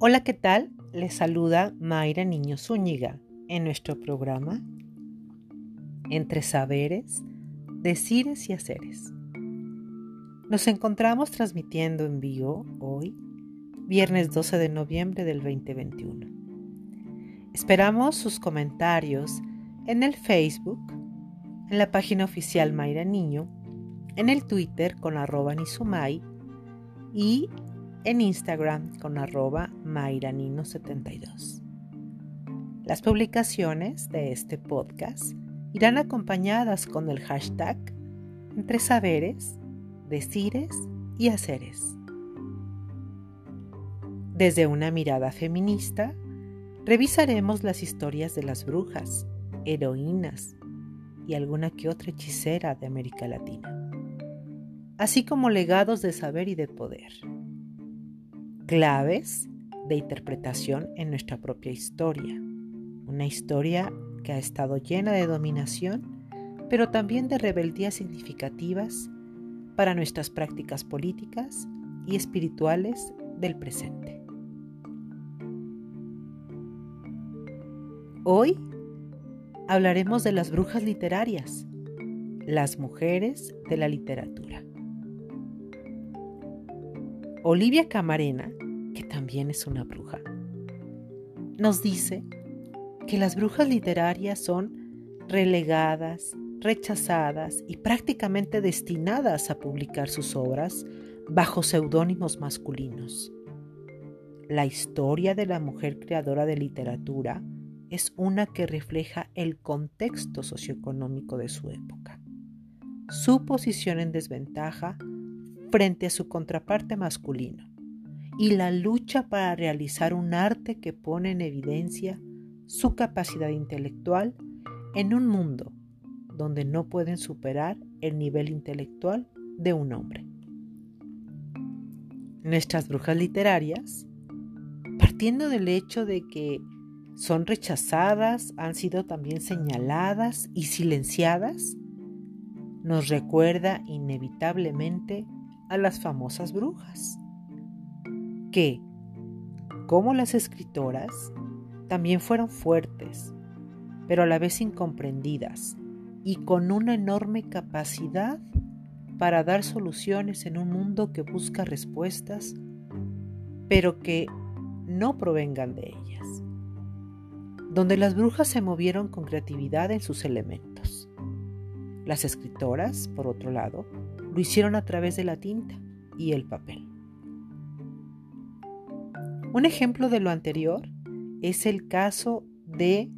Hola, ¿qué tal? Les saluda Mayra Niño Zúñiga en nuestro programa Entre Saberes, Decires y Haceres. Nos encontramos transmitiendo en vivo hoy, viernes 12 de noviembre del 2021. Esperamos sus comentarios en el Facebook, en la página oficial Mayra Niño, en el Twitter con arroba Nizumay y en Instagram con arroba Mayranino72. Las publicaciones de este podcast irán acompañadas con el hashtag entre saberes, decires y haceres. Desde una mirada feminista, revisaremos las historias de las brujas, heroínas y alguna que otra hechicera de América Latina, así como legados de saber y de poder claves de interpretación en nuestra propia historia. Una historia que ha estado llena de dominación, pero también de rebeldías significativas para nuestras prácticas políticas y espirituales del presente. Hoy hablaremos de las brujas literarias, las mujeres de la literatura. Olivia Camarena, que también es una bruja, nos dice que las brujas literarias son relegadas, rechazadas y prácticamente destinadas a publicar sus obras bajo seudónimos masculinos. La historia de la mujer creadora de literatura es una que refleja el contexto socioeconómico de su época, su posición en desventaja frente a su contraparte masculino y la lucha para realizar un arte que pone en evidencia su capacidad intelectual en un mundo donde no pueden superar el nivel intelectual de un hombre. Nuestras brujas literarias, partiendo del hecho de que son rechazadas, han sido también señaladas y silenciadas, nos recuerda inevitablemente a las famosas brujas, que, como las escritoras, también fueron fuertes, pero a la vez incomprendidas y con una enorme capacidad para dar soluciones en un mundo que busca respuestas, pero que no provengan de ellas, donde las brujas se movieron con creatividad en sus elementos. Las escritoras, por otro lado, lo hicieron a través de la tinta y el papel. Un ejemplo de lo anterior es el caso de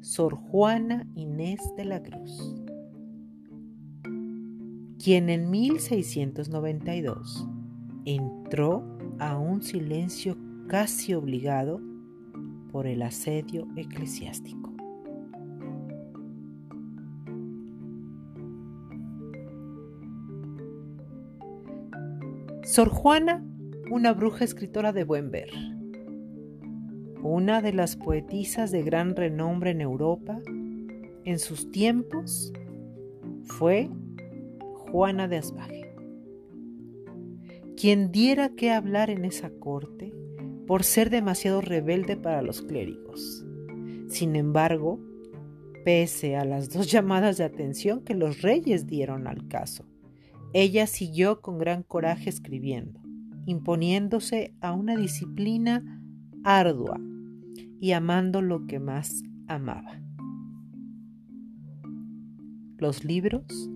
Sor Juana Inés de la Cruz, quien en 1692 entró a un silencio casi obligado por el asedio eclesiástico. Sor Juana, una bruja escritora de buen ver, una de las poetisas de gran renombre en Europa, en sus tiempos fue Juana de Asbaje, quien diera que hablar en esa corte por ser demasiado rebelde para los clérigos. Sin embargo, pese a las dos llamadas de atención que los reyes dieron al caso, ella siguió con gran coraje escribiendo, imponiéndose a una disciplina ardua y amando lo que más amaba. Los libros,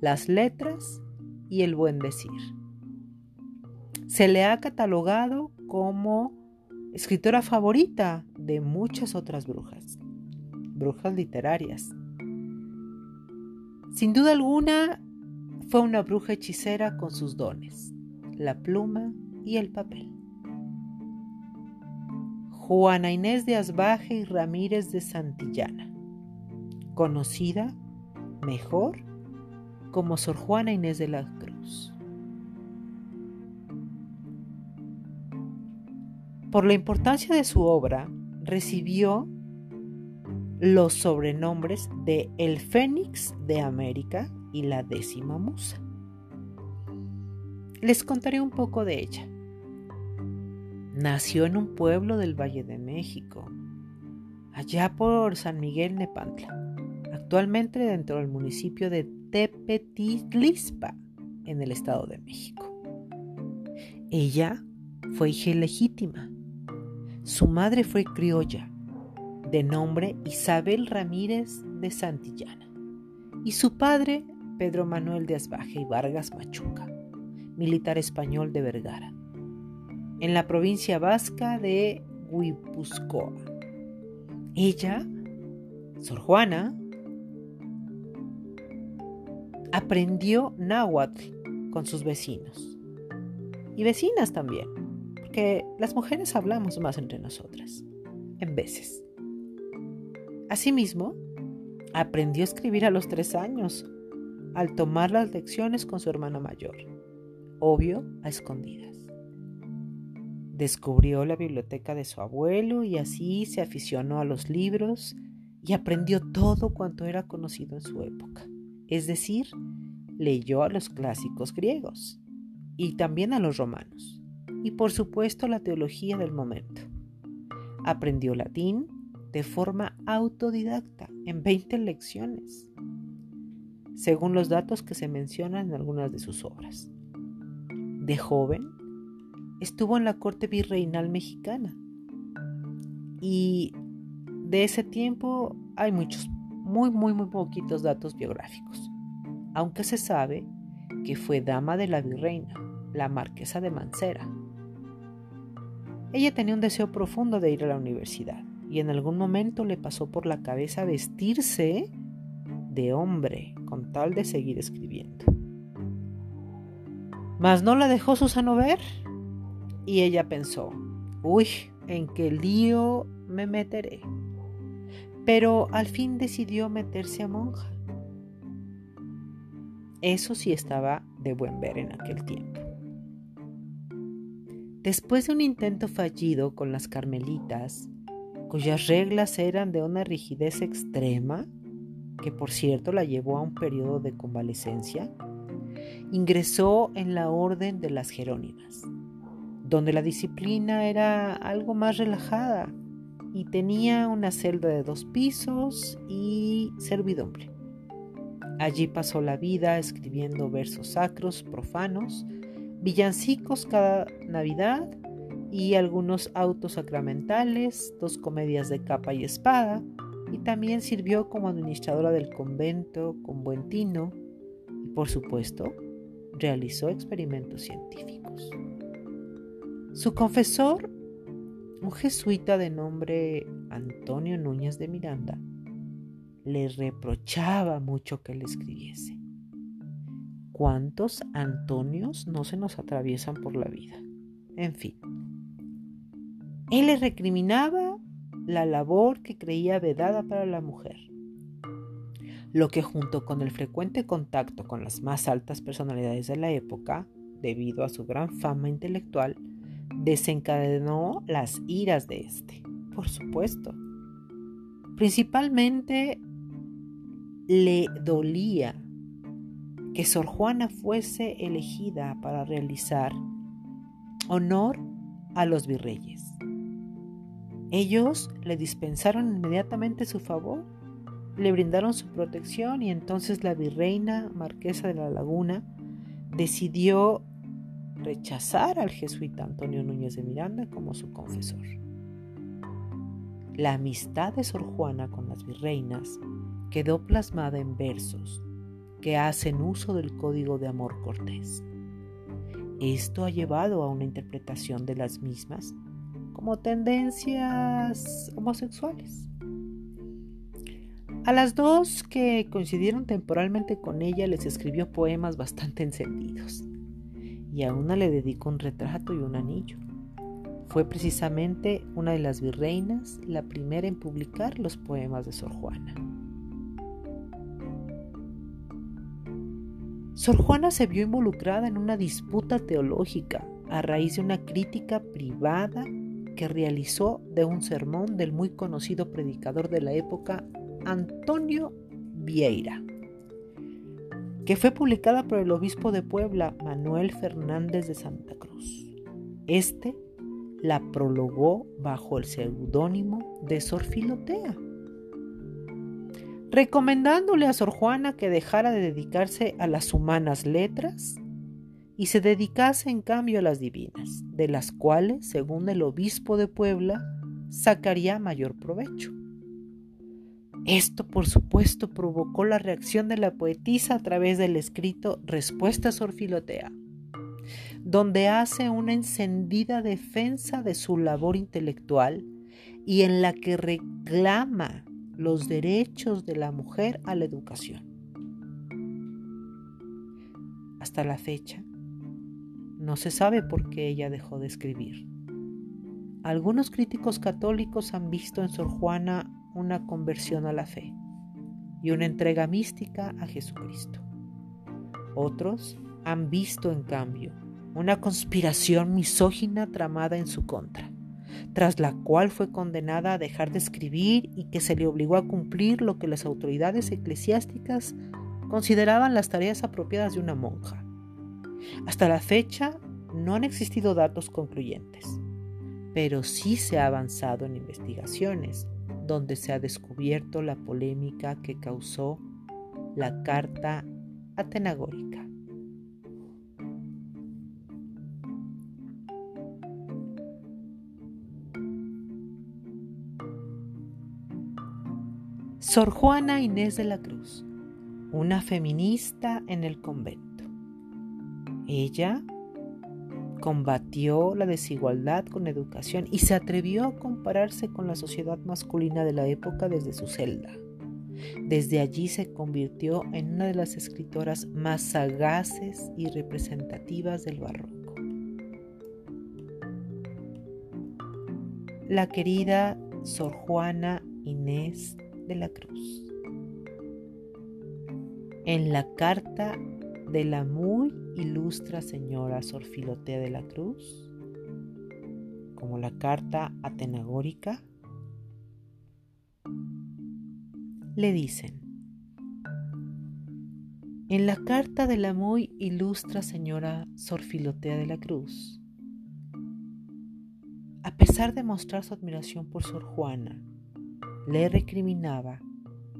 las letras y el buen decir. Se le ha catalogado como escritora favorita de muchas otras brujas, brujas literarias. Sin duda alguna, fue una bruja hechicera con sus dones, la pluma y el papel. Juana Inés de Asbaje y Ramírez de Santillana, conocida mejor como Sor Juana Inés de la Cruz. Por la importancia de su obra, recibió los sobrenombres de El Fénix de América y la décima musa. Les contaré un poco de ella. nació en un pueblo del Valle de México, allá por San Miguel Nepantla, actualmente dentro del municipio de Tepetitlispa, en el Estado de México. Ella fue hija ilegítima. Su madre fue criolla, de nombre Isabel Ramírez de Santillana, y su padre Pedro Manuel de Asbaje y Vargas Machuca, militar español de Vergara, en la provincia vasca de Guipúzcoa. Ella, Sor Juana, aprendió náhuatl con sus vecinos y vecinas también, porque las mujeres hablamos más entre nosotras, en veces. Asimismo, aprendió a escribir a los tres años, al tomar las lecciones con su hermana mayor, obvio a escondidas. Descubrió la biblioteca de su abuelo y así se aficionó a los libros y aprendió todo cuanto era conocido en su época. Es decir, leyó a los clásicos griegos y también a los romanos, y por supuesto la teología del momento. Aprendió latín de forma autodidacta en 20 lecciones, según los datos que se mencionan en algunas de sus obras. De joven, estuvo en la corte virreinal mexicana y de ese tiempo hay muchos, muy, muy, muy poquitos datos biográficos, aunque se sabe que fue dama de la virreina, la marquesa de Mancera. Ella tenía un deseo profundo de ir a la universidad y en algún momento le pasó por la cabeza vestirse de hombre con tal de seguir escribiendo. Mas no la dejó Susano ver y ella pensó, uy, en qué lío me meteré. Pero al fin decidió meterse a monja. Eso sí estaba de buen ver en aquel tiempo. Después de un intento fallido con las carmelitas, cuyas reglas eran de una rigidez extrema, que por cierto la llevó a un periodo de convalecencia, ingresó en la orden de las Jerónimas, donde la disciplina era algo más relajada y tenía una celda de dos pisos y servidumbre. Allí pasó la vida escribiendo versos sacros, profanos, villancicos cada Navidad y algunos autos sacramentales, dos comedias de capa y espada, y también sirvió como administradora del convento con buen tino y por supuesto realizó experimentos científicos. Su confesor, un jesuita de nombre Antonio Núñez de Miranda, le reprochaba mucho que le escribiese. ¿Cuántos Antonios no se nos atraviesan por la vida? En fin, él le recriminaba la labor que creía vedada para la mujer, lo que junto con el frecuente contacto con las más altas personalidades de la época, debido a su gran fama intelectual, desencadenó las iras de éste, por supuesto. Principalmente le dolía que Sor Juana fuese elegida para realizar honor a los virreyes. Ellos le dispensaron inmediatamente su favor, le brindaron su protección y entonces la virreina marquesa de la Laguna decidió rechazar al jesuita Antonio Núñez de Miranda como su confesor. La amistad de Sor Juana con las virreinas quedó plasmada en versos que hacen uso del código de amor cortés. Esto ha llevado a una interpretación de las mismas como tendencias homosexuales. A las dos que coincidieron temporalmente con ella les escribió poemas bastante encendidos y a una le dedicó un retrato y un anillo. Fue precisamente una de las virreinas la primera en publicar los poemas de Sor Juana. Sor Juana se vio involucrada en una disputa teológica a raíz de una crítica privada que realizó de un sermón del muy conocido predicador de la época, Antonio Vieira, que fue publicada por el obispo de Puebla, Manuel Fernández de Santa Cruz. Este la prologó bajo el seudónimo de Sor Filotea, recomendándole a Sor Juana que dejara de dedicarse a las humanas letras y se dedicase en cambio a las divinas, de las cuales, según el obispo de Puebla, sacaría mayor provecho. Esto, por supuesto, provocó la reacción de la poetisa a través del escrito Respuesta Sor Filotea donde hace una encendida defensa de su labor intelectual y en la que reclama los derechos de la mujer a la educación. Hasta la fecha, no se sabe por qué ella dejó de escribir. Algunos críticos católicos han visto en Sor Juana una conversión a la fe y una entrega mística a Jesucristo. Otros han visto, en cambio, una conspiración misógina tramada en su contra, tras la cual fue condenada a dejar de escribir y que se le obligó a cumplir lo que las autoridades eclesiásticas consideraban las tareas apropiadas de una monja. Hasta la fecha no han existido datos concluyentes, pero sí se ha avanzado en investigaciones donde se ha descubierto la polémica que causó la carta atenagórica. Sor Juana Inés de la Cruz, una feminista en el convento. Ella combatió la desigualdad con educación y se atrevió a compararse con la sociedad masculina de la época desde su celda. Desde allí se convirtió en una de las escritoras más sagaces y representativas del barroco. La querida Sor Juana Inés de la Cruz. En la carta de la muy ilustra señora Sor Filotea de la Cruz, como la carta atenagórica, le dicen, en la carta de la muy ilustra señora Sor Filotea de la Cruz, a pesar de mostrar su admiración por Sor Juana, le recriminaba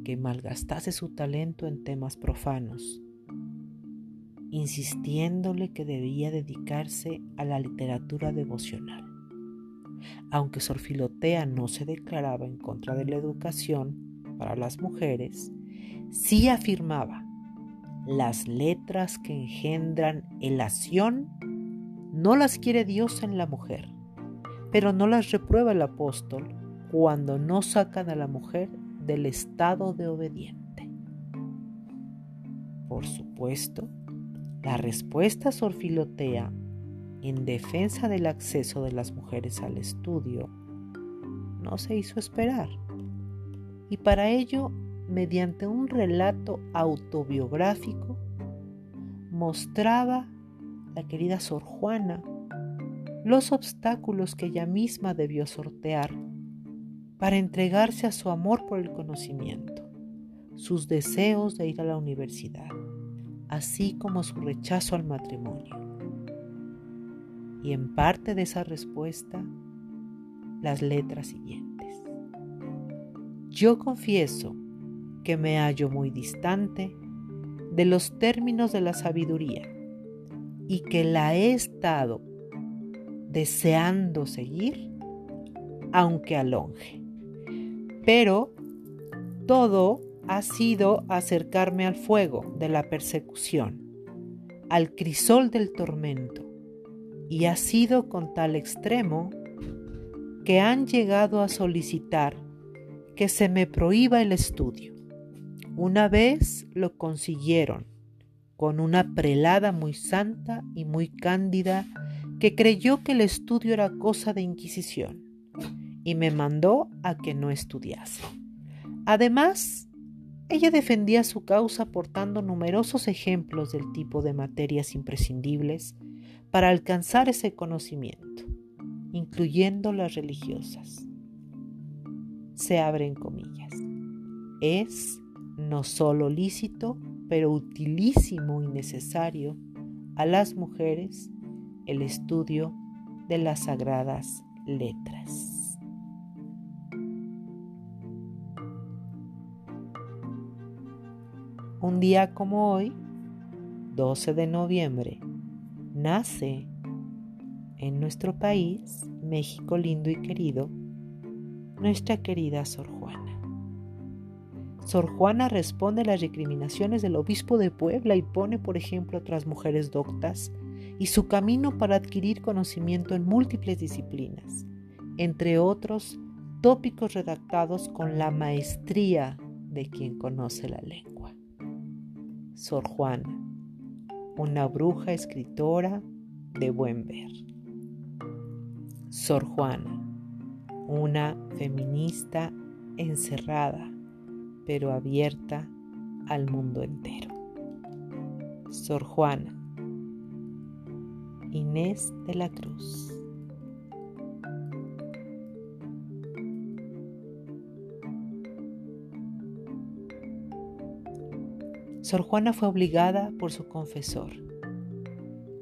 que malgastase su talento en temas profanos, insistiéndole que debía dedicarse a la literatura devocional. Aunque Sor Filotea no se declaraba en contra de la educación para las mujeres, sí afirmaba las letras que engendran elación no las quiere Dios en la mujer, pero no las reprueba el apóstol cuando no sacan a la mujer del estado de obediente. Por supuesto, la respuesta sorfilotea en defensa del acceso de las mujeres al estudio no se hizo esperar. Y para ello, mediante un relato autobiográfico, mostraba la querida Sor Juana los obstáculos que ella misma debió sortear para entregarse a su amor por el conocimiento, sus deseos de ir a la universidad, así como su rechazo al matrimonio. Y en parte de esa respuesta, las letras siguientes. Yo confieso que me hallo muy distante de los términos de la sabiduría y que la he estado deseando seguir, aunque alonge pero todo ha sido acercarme al fuego de la persecución, al crisol del tormento, y ha sido con tal extremo que han llegado a solicitar que se me prohíba el estudio. Una vez lo consiguieron con una prelada muy santa y muy cándida que creyó que el estudio era cosa de inquisición y me mandó a que no estudiase. Además, ella defendía su causa aportando numerosos ejemplos del tipo de materias imprescindibles para alcanzar ese conocimiento, incluyendo las religiosas. Se abren comillas. Es no solo lícito, pero utilísimo y necesario a las mujeres el estudio de las sagradas letras. Un día como hoy, 12 de noviembre, nace en nuestro país, México lindo y querido, nuestra querida Sor Juana. Sor Juana responde a las recriminaciones del obispo de Puebla y pone, por ejemplo, otras mujeres doctas y su camino para adquirir conocimiento en múltiples disciplinas, entre otros tópicos redactados con la maestría de quien conoce la lengua. Sor Juana, una bruja escritora de buen ver. Sor Juana, una feminista encerrada, pero abierta al mundo entero. Sor Juana, Inés de la Cruz. Sor Juana fue obligada por su confesor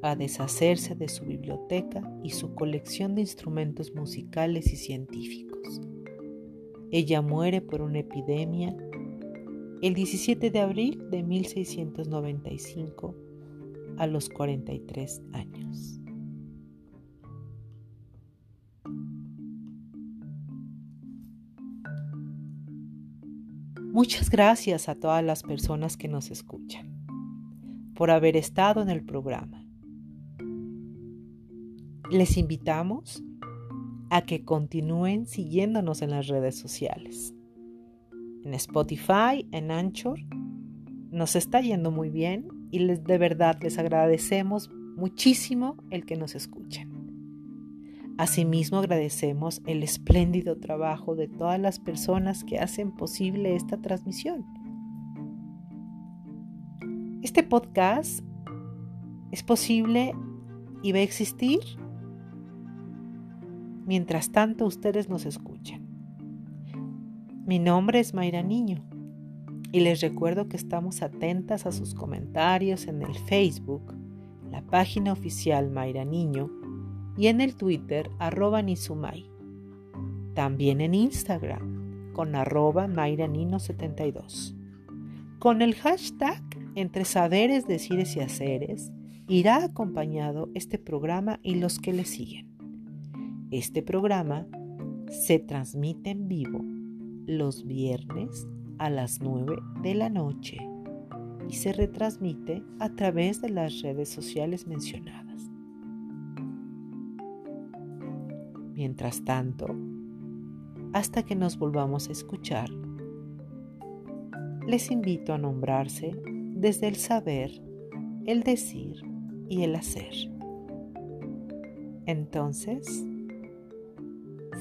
a deshacerse de su biblioteca y su colección de instrumentos musicales y científicos. Ella muere por una epidemia el 17 de abril de 1695 a los 43 años. Muchas gracias a todas las personas que nos escuchan por haber estado en el programa. Les invitamos a que continúen siguiéndonos en las redes sociales. En Spotify, en Anchor, nos está yendo muy bien y les, de verdad les agradecemos muchísimo el que nos escuchen. Asimismo agradecemos el espléndido trabajo de todas las personas que hacen posible esta transmisión. Este podcast es posible y va a existir mientras tanto ustedes nos escuchan. Mi nombre es Mayra Niño y les recuerdo que estamos atentas a sus comentarios en el Facebook, la página oficial Mayra Niño y en el Twitter arroba Nizumay. También en Instagram con arroba Mayra 72. Con el hashtag entre saberes, decires y haceres irá acompañado este programa y los que le siguen. Este programa se transmite en vivo los viernes a las 9 de la noche y se retransmite a través de las redes sociales mencionadas. Mientras tanto, hasta que nos volvamos a escuchar, les invito a nombrarse desde el saber, el decir y el hacer. Entonces,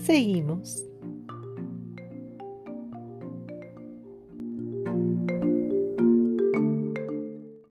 seguimos.